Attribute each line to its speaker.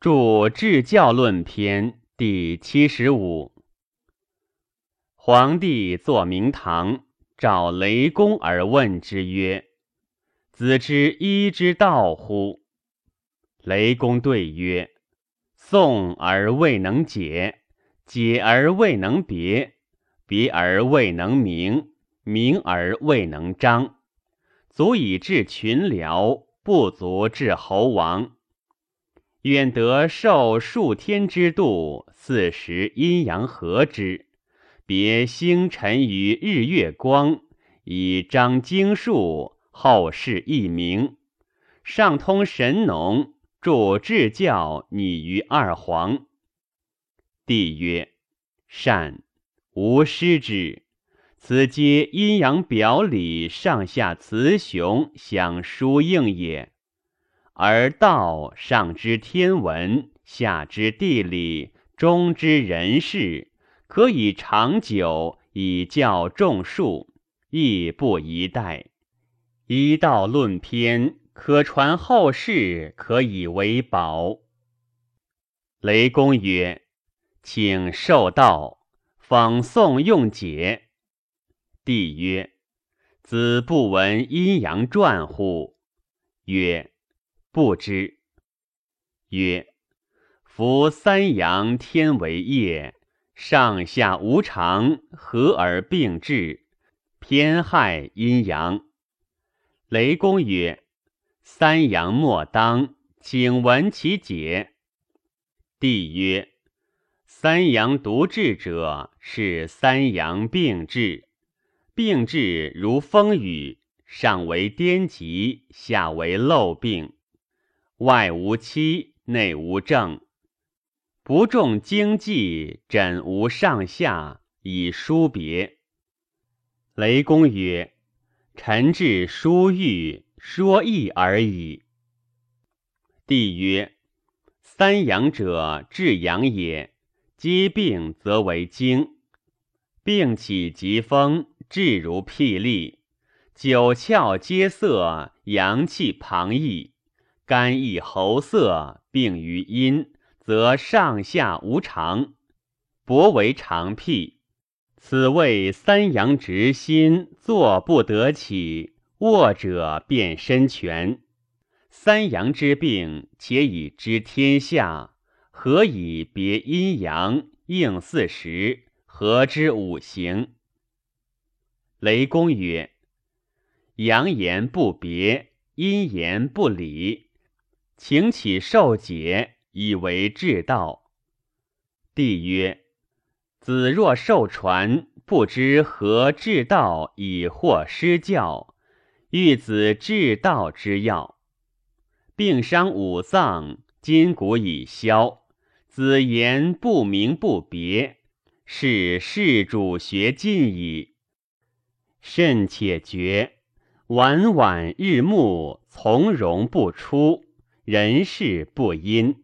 Speaker 1: 著《治教论篇》第七十五。皇帝坐明堂，召雷公而问之曰：“子之医之道乎？”雷公对曰：“诵而未能解，解而未能别，别而未能明，明而未能彰，足以治群僚，不足治侯王。”远得受数天之度，四时阴阳合之，别星辰于日月光，以彰经术，后世易明。上通神农，著至教，拟于二皇。帝曰：“善，吾师之。此皆阴阳表里，上下雌雄相疏应也。”而道上知天文，下知地理，中知人事，可以长久，以教众术，亦不宜殆。一道论篇，可传后世，可以为宝。雷公曰：“请受道，仿诵用解。”帝曰：“子不闻阴阳传乎？”曰：不知。曰：夫三阳天为业，上下无常，合而并治，偏害阴阳。雷公曰：三阳莫当，请闻其解。帝曰：三阳独治者，是三阳并治。并治如风雨，上为颠疾，下为漏病。外无期，内无正，不重经济，枕无上下，以疏别。雷公曰：“臣至疏郁，说易而已。”帝曰：“三阳者，至阳也。积病则为经，病起疾风，至如霹雳，九窍皆涩，阳气旁溢。”肝易喉塞，病于阴，则上下无常，薄为常辟。此谓三阳直心，坐不得起，卧者便身全。三阳之病，且以知天下，何以别阴阳，应四时，合之五行？雷公曰：阳言不别，阴言不理。请起受解，以为至道。帝曰：子若受传，不知何至道，以获师教，欲子至道之要。病伤五脏，筋骨已消，子言不明不别，是世主学尽矣。甚且觉，晚晚日暮，从容不出。人事不因。